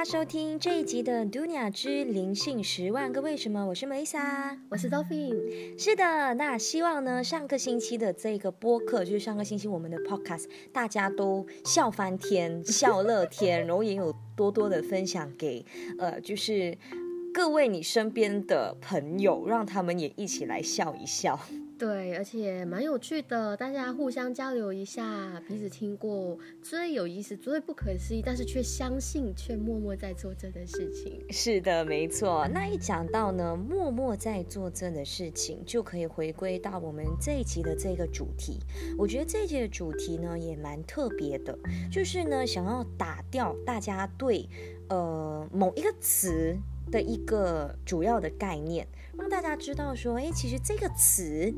家收听这一集的《杜尼亚之灵性十万个为什么》，我是 Melissa，我是 Dolphin。是的，那希望呢，上个星期的这个播客，就是上个星期我们的 Podcast，大家都笑翻天、笑乐天，然后也有多多的分享给呃，就是各位你身边的朋友，让他们也一起来笑一笑。对，而且蛮有趣的，大家互相交流一下，彼此听过最有意思、最不可思议，但是却相信、却默默在做这的事情。是的，没错。那一讲到呢，默默在做这的事情，就可以回归到我们这一集的这个主题。我觉得这一集的主题呢，也蛮特别的，就是呢，想要打掉大家对呃某一个词的一个主要的概念。让大家知道说，哎，其实这个词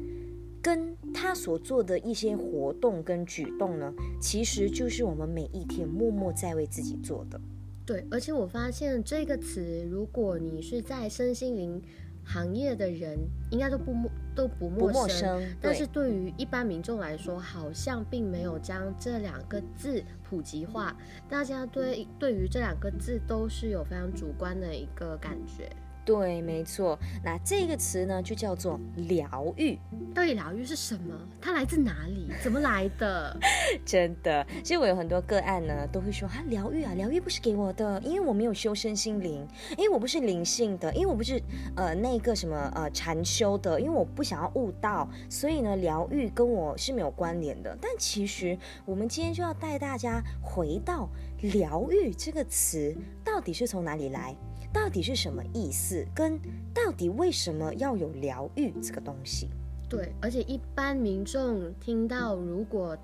跟他所做的一些活动跟举动呢，其实就是我们每一天默默在为自己做的。对，而且我发现这个词，如果你是在身心灵行业的人，应该都不陌都不陌生。但是对于一般民众来说，好像并没有将这两个字普及化。大家对对于这两个字都是有非常主观的一个感觉。对，没错。那这个词呢，就叫做疗愈。到底疗愈是什么？它来自哪里？怎么来的？真的，其实我有很多个案呢，都会说啊，疗愈啊，疗愈不是给我的，因为我没有修身心灵，因为我不是灵性的，因为我不是呃那个什么呃禅修的，因为我不想要悟道，所以呢，疗愈跟我是没有关联的。但其实我们今天就要带大家回到疗愈这个词到底是从哪里来。到底是什么意思？跟到底为什么要有疗愈这个东西？对，而且一般民众听到如果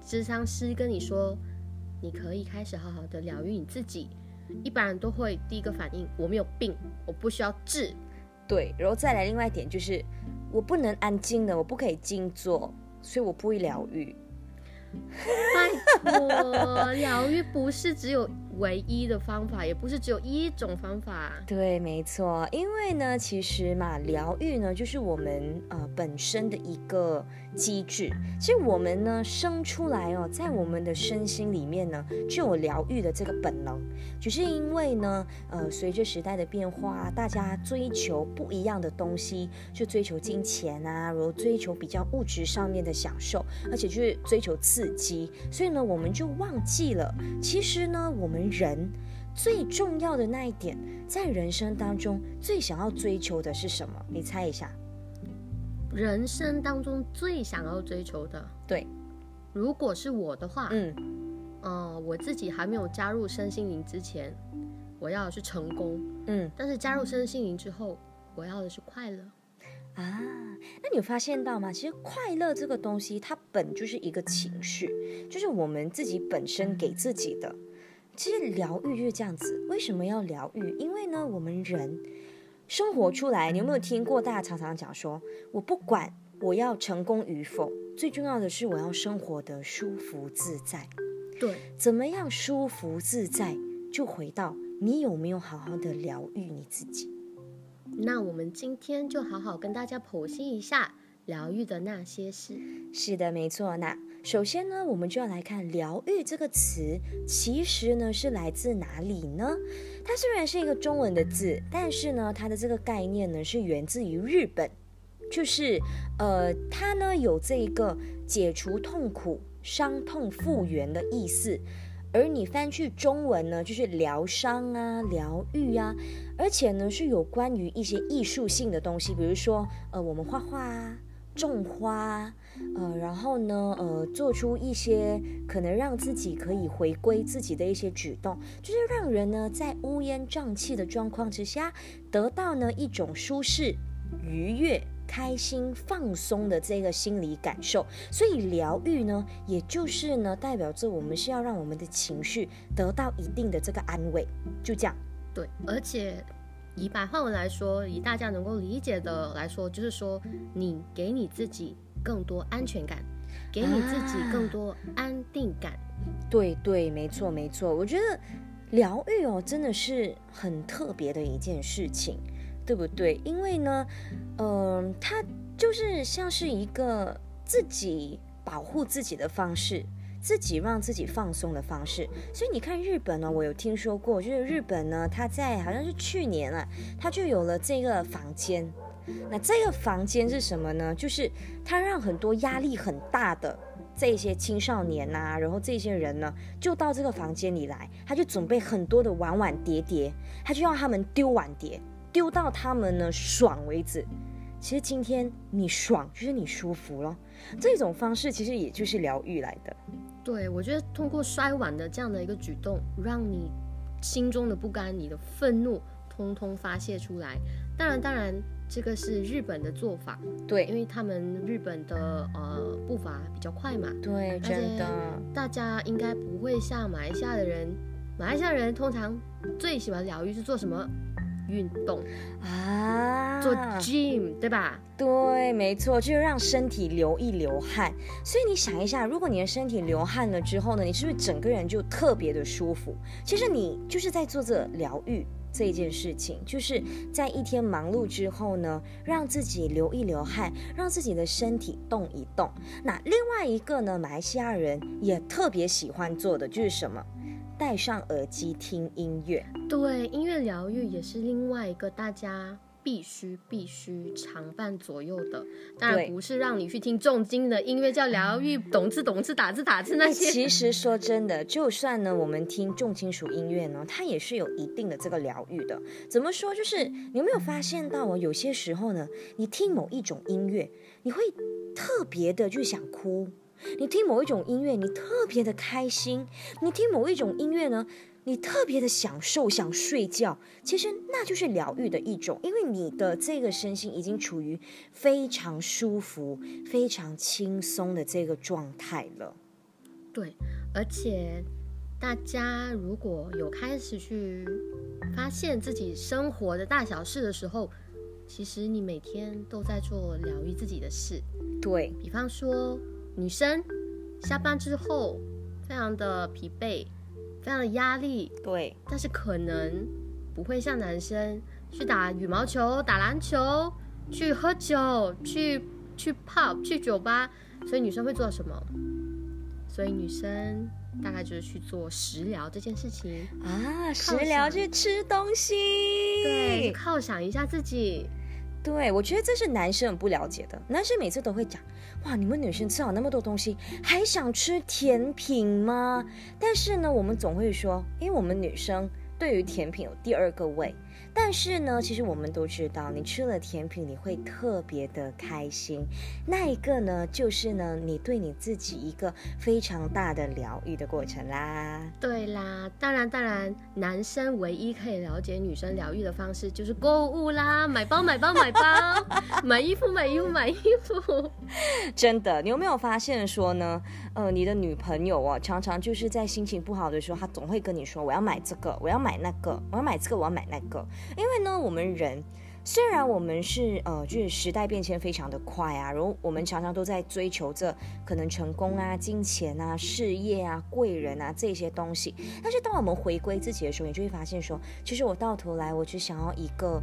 智商师跟你说，你可以开始好好的疗愈你自己，一般人都会第一个反应，我没有病，我不需要治。对，然后再来另外一点就是，我不能安静的，我不可以静坐，所以我不会疗愈。拜托，疗愈不是只有。唯一的方法也不是只有一种方法，对，没错，因为呢，其实嘛，疗愈呢就是我们呃本身的一个机制。其实我们呢生出来哦，在我们的身心里面呢就有疗愈的这个本能，只是因为呢呃随着时代的变化，大家追求不一样的东西，就追求金钱啊，然后追求比较物质上面的享受，而且就是追求刺激，所以呢我们就忘记了，其实呢我们。人最重要的那一点，在人生当中最想要追求的是什么？你猜一下。人生当中最想要追求的，对，如果是我的话，嗯，呃，我自己还没有加入身心灵之前，我要的是成功，嗯，但是加入身心灵之后，我要的是快乐。啊，那你有发现到吗？其实快乐这个东西，它本就是一个情绪，就是我们自己本身给自己的。其实疗愈就是这样子，为什么要疗愈？因为呢，我们人生活出来，你有没有听过？大家常常讲说，我不管我要成功与否，最重要的是我要生活的舒服自在。对，怎么样舒服自在？就回到你有没有好好的疗愈你自己？那我们今天就好好跟大家剖析一下疗愈的那些事。是的，没错。那首先呢，我们就要来看“疗愈”这个词，其实呢是来自哪里呢？它虽然是一个中文的字，但是呢，它的这个概念呢是源自于日本，就是呃，它呢有这一个解除痛苦、伤痛复原的意思。而你翻去中文呢，就是疗伤啊、疗愈啊，而且呢是有关于一些艺术性的东西，比如说呃，我们画画啊。种花，呃，然后呢，呃，做出一些可能让自己可以回归自己的一些举动，就是让人呢在乌烟瘴气的状况之下，得到呢一种舒适、愉悦、开心、放松的这个心理感受。所以疗愈呢，也就是呢代表着我们是要让我们的情绪得到一定的这个安慰，就这样。对，而且。以白话文来说，以大家能够理解的来说，就是说，你给你自己更多安全感，给你自己更多安定感。对对，没错没错。我觉得疗愈哦，真的是很特别的一件事情，对不对？因为呢，嗯，它就是像是一个自己保护自己的方式。自己让自己放松的方式。所以你看日本呢，我有听说过，就是日本呢，他在好像是去年啊，他就有了这个房间。那这个房间是什么呢？就是他让很多压力很大的这些青少年呐，然后这些人呢，就到这个房间里来，他就准备很多的碗碗碟碟，他就让他们丢碗碟，丢到他们呢爽为止。其实今天你爽，就是你舒服了。这种方式其实也就是疗愈来的。对，我觉得通过摔碗的这样的一个举动，让你心中的不甘、你的愤怒，通通发泄出来。当然，当然。这个是日本的做法，对，因为他们日本的呃步伐比较快嘛，对，真的，大家应该不会像马来西亚的人，马来西亚人通常最喜欢疗愈是做什么运动啊？做 gym 对吧？对，没错，就是让身体流一流汗。所以你想一下，如果你的身体流汗了之后呢，你是不是整个人就特别的舒服？其实你就是在做这疗愈。这件事情，就是在一天忙碌之后呢，让自己流一流汗，让自己的身体动一动。那另外一个呢，马来西亚人也特别喜欢做的就是什么？戴上耳机听音乐。对，音乐疗愈也是另外一个大家。必须必须常伴左右的，当然不是让你去听重金的音乐，叫疗愈，懂字懂字，打字打字那些。其实说真的，就算呢，我们听重金属音乐呢，它也是有一定的这个疗愈的。怎么说？就是你有没有发现到哦？有些时候呢，你听某一种音乐，你会特别的就想哭；你听某一种音乐，你特别的开心；你听某一种音乐呢？你特别的享受，想睡觉，其实那就是疗愈的一种，因为你的这个身心已经处于非常舒服、非常轻松的这个状态了。对，而且大家如果有开始去发现自己生活的大小事的时候，其实你每天都在做疗愈自己的事。对比方说，女生下班之后非常的疲惫。非常的压力，对，但是可能不会像男生去打羽毛球、打篮球、去喝酒、去去 pub、去酒吧，所以女生会做什么？所以女生大概就是去做食疗这件事情。啊，食疗去吃东西，对，犒赏一下自己。对，我觉得这是男生很不了解的。男生每次都会讲：“哇，你们女生吃好那么多东西，还想吃甜品吗？”但是呢，我们总会说，因为我们女生对于甜品有第二个胃。但是呢，其实我们都知道，你吃了甜品，你会特别的开心。那一个呢，就是呢，你对你自己一个非常大的疗愈的过程啦。对啦，当然当然，男生唯一可以了解女生疗愈的方式就是购物啦，买包买包买包，买衣服 买衣服买衣服。真的，你有没有发现说呢？呃，你的女朋友哦，常常就是在心情不好的时候，她总会跟你说：“我要买这个，我要买那个，我要买这个，我要买那个。”因为呢，我们人虽然我们是呃，就是时代变迁非常的快啊，然后我们常常都在追求着可能成功啊、金钱啊、事业啊、贵人啊这些东西，但是当我们回归自己的时候，你就会发现说，其实我到头来，我只想要一个。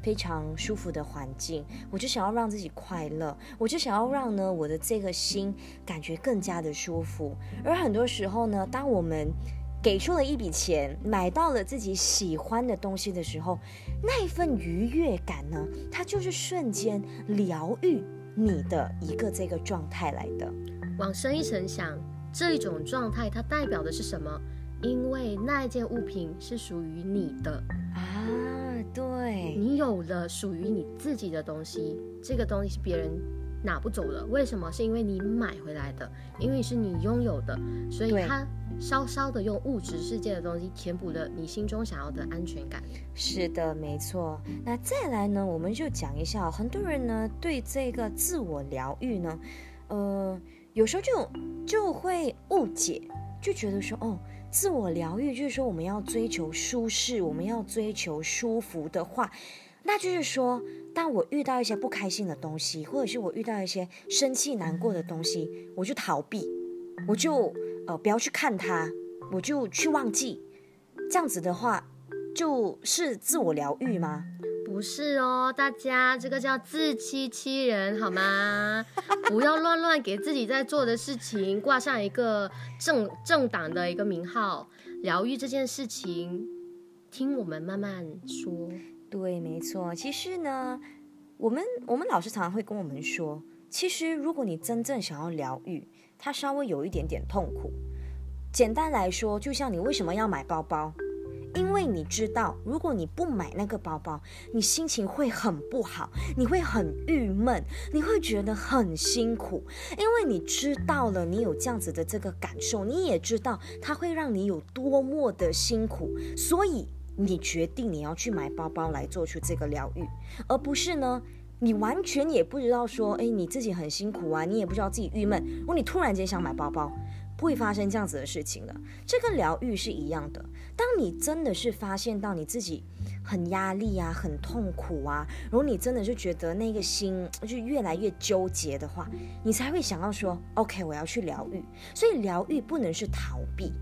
非常舒服的环境，我就想要让自己快乐，我就想要让呢我的这个心感觉更加的舒服。而很多时候呢，当我们给出了一笔钱，买到了自己喜欢的东西的时候，那一份愉悦感呢，它就是瞬间疗愈你的一个这个状态来的。往深一层想，这一种状态它代表的是什么？因为那一件物品是属于你的啊。对你有了属于你自己的东西，这个东西是别人拿不走了。为什么？是因为你买回来的，因为是你拥有的，所以它稍稍的用物质世界的东西填补了你心中想要的安全感。是的，没错。那再来呢，我们就讲一下，很多人呢对这个自我疗愈呢，呃，有时候就就会误解，就觉得说，哦。自我疗愈就是说，我们要追求舒适，我们要追求舒服的话，那就是说，但我遇到一些不开心的东西，或者是我遇到一些生气难过的东西，我就逃避，我就呃不要去看它，我就去忘记。这样子的话，就是自我疗愈吗？不不是哦，大家这个叫自欺欺人好吗？不要乱乱给自己在做的事情挂上一个政政党的一个名号。疗愈这件事情，听我们慢慢说。对，没错。其实呢，我们我们老师常常会跟我们说，其实如果你真正想要疗愈，它稍微有一点点痛苦。简单来说，就像你为什么要买包包？因为你知道，如果你不买那个包包，你心情会很不好，你会很郁闷，你会觉得很辛苦。因为你知道了，你有这样子的这个感受，你也知道它会让你有多么的辛苦，所以你决定你要去买包包来做出这个疗愈，而不是呢，你完全也不知道说，哎，你自己很辛苦啊，你也不知道自己郁闷，如果你突然间想买包包。不会发生这样子的事情的。这个疗愈是一样的。当你真的是发现到你自己很压力啊、很痛苦啊，然后你真的是觉得那个心就越来越纠结的话，你才会想要说：“OK，我要去疗愈。”所以疗愈不能是逃避，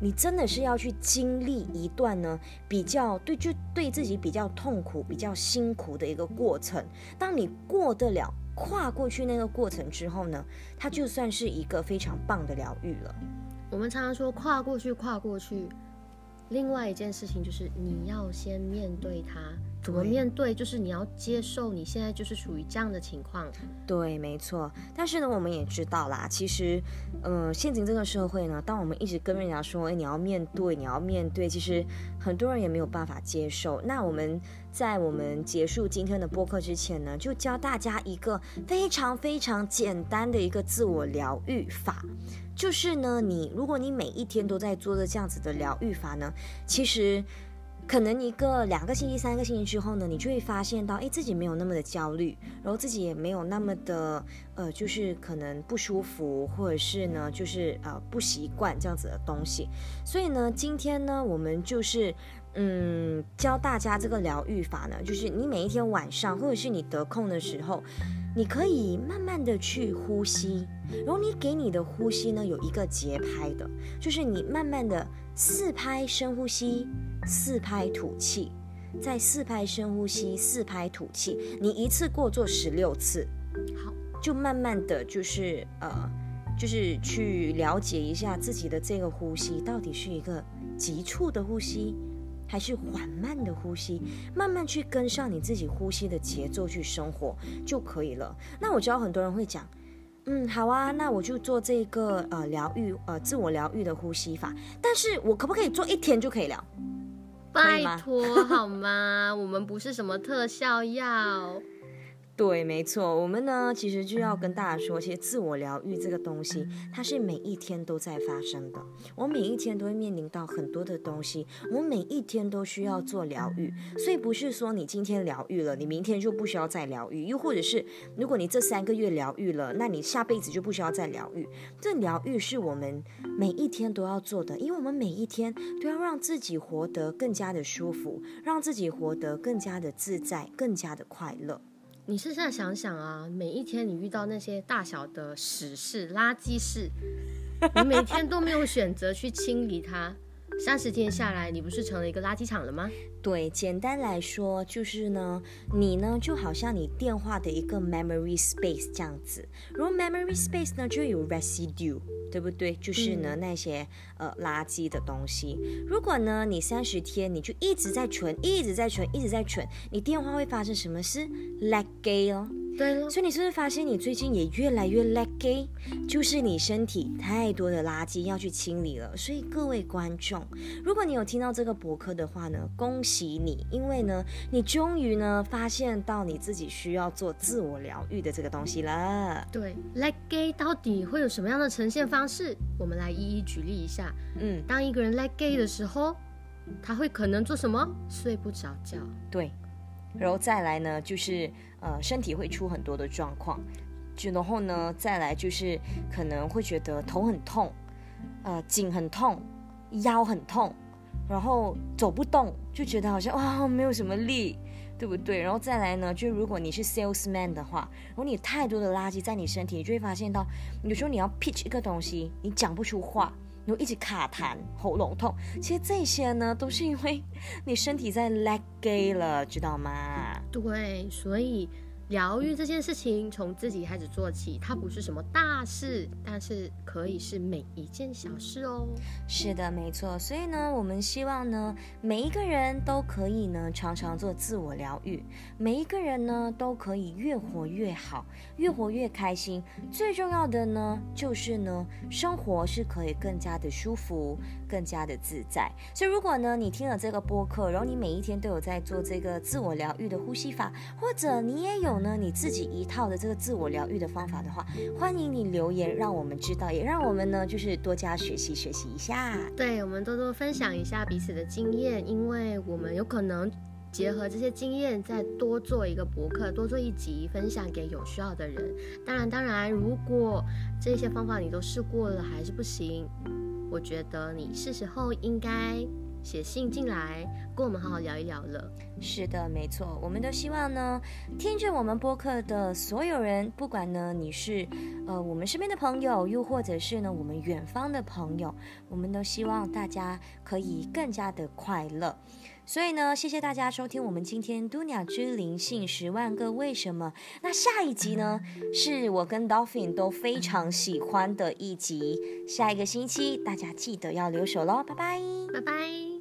你真的是要去经历一段呢比较对，就对自己比较痛苦、比较辛苦的一个过程。当你过得了。跨过去那个过程之后呢，它就算是一个非常棒的疗愈了。我们常常说跨过去，跨过去。另外一件事情就是你要先面对它。怎么面对？就是你要接受你现在就是属于这样的情况。对，没错。但是呢，我们也知道啦，其实，呃，现今这个社会呢，当我们一直跟人家说，哎，你要面对，你要面对，其实很多人也没有办法接受。那我们在我们结束今天的播客之前呢，就教大家一个非常非常简单的一个自我疗愈法，就是呢，你如果你每一天都在做着这样子的疗愈法呢，其实。可能一个两个星期、三个星期之后呢，你就会发现到，哎，自己没有那么的焦虑，然后自己也没有那么的，呃，就是可能不舒服，或者是呢，就是呃不习惯这样子的东西。所以呢，今天呢，我们就是，嗯，教大家这个疗愈法呢，就是你每一天晚上，或者是你得空的时候。你可以慢慢的去呼吸，然后你给你的呼吸呢有一个节拍的，就是你慢慢的四拍深呼吸，四拍吐气，再四拍深呼吸，四拍吐气，你一次过做十六次，好，就慢慢的就是呃，就是去了解一下自己的这个呼吸到底是一个急促的呼吸。还是缓慢的呼吸，慢慢去跟上你自己呼吸的节奏去生活就可以了。那我知道很多人会讲，嗯，好啊，那我就做这个呃疗愈呃自我疗愈的呼吸法。但是我可不可以做一天就可以了？拜托好吗？我们不是什么特效药。对，没错，我们呢，其实就要跟大家说，其实自我疗愈这个东西，它是每一天都在发生的。我每一天都会面临到很多的东西，我每一天都需要做疗愈。所以不是说你今天疗愈了，你明天就不需要再疗愈；又或者是如果你这三个月疗愈了，那你下辈子就不需要再疗愈。这疗愈是我们每一天都要做的，因为我们每一天都要让自己活得更加的舒服，让自己活得更加的自在，更加的快乐。你现在想想啊，每一天你遇到那些大小的屎事、垃圾事，你每天都没有选择去清理它。三十天下来，你不是成了一个垃圾场了吗？对，简单来说就是呢，你呢就好像你电话的一个 memory space 这样子。如果 memory space 呢就有 residue，对不对？就是呢那些呃垃圾的东西。如果呢你三十天你就一直在存，一直在存，一直在存，你电话会发生什么事？let go 哦。对，所以你是不是发现你最近也越来越 leggy，就是你身体太多的垃圾要去清理了。所以各位观众，如果你有听到这个博客的话呢，恭喜你，因为呢，你终于呢发现到你自己需要做自我疗愈的这个东西了。对，leggy 到底会有什么样的呈现方式？我们来一一举例一下。嗯，当一个人 leggy 的时候，他会可能做什么？睡不着觉。对。然后再来呢，就是呃身体会出很多的状况，就然后呢再来就是可能会觉得头很痛，呃颈很痛，腰很痛，然后走不动，就觉得好像哇没有什么力，对不对？然后再来呢，就如果你是 salesman 的话，如果你太多的垃圾在你身体，你就会发现到有时候你要 pitch 一个东西，你讲不出话。然后一直卡痰、喉咙痛，其实这些呢，都是因为你身体在 laggy 了，知道吗？对，所以。疗愈这件事情从自己开始做起，它不是什么大事，但是可以是每一件小事哦。是的，没错。所以呢，我们希望呢，每一个人都可以呢，常常做自我疗愈。每一个人呢，都可以越活越好，越活越开心。最重要的呢，就是呢，生活是可以更加的舒服，更加的自在。所以，如果呢，你听了这个播客，然后你每一天都有在做这个自我疗愈的呼吸法，或者你也有有。呢，你自己一套的这个自我疗愈的方法的话，欢迎你留言，让我们知道，也让我们呢就是多加学习学习一下。对，我们多多分享一下彼此的经验，因为我们有可能结合这些经验，再多做一个博客，多做一集，分享给有需要的人。当然，当然，如果这些方法你都试过了还是不行，我觉得你是时候应该。写信进来，跟我们好好聊一聊了。是的，没错，我们都希望呢，听着我们播客的所有人，不管呢你是呃我们身边的朋友，又或者是呢我们远方的朋友，我们都希望大家可以更加的快乐。所以呢，谢谢大家收听我们今天都鸟之灵性十万个为什么。那下一集呢，是我跟 Dolphin 都非常喜欢的一集。下一个星期大家记得要留守喽，拜拜，拜拜。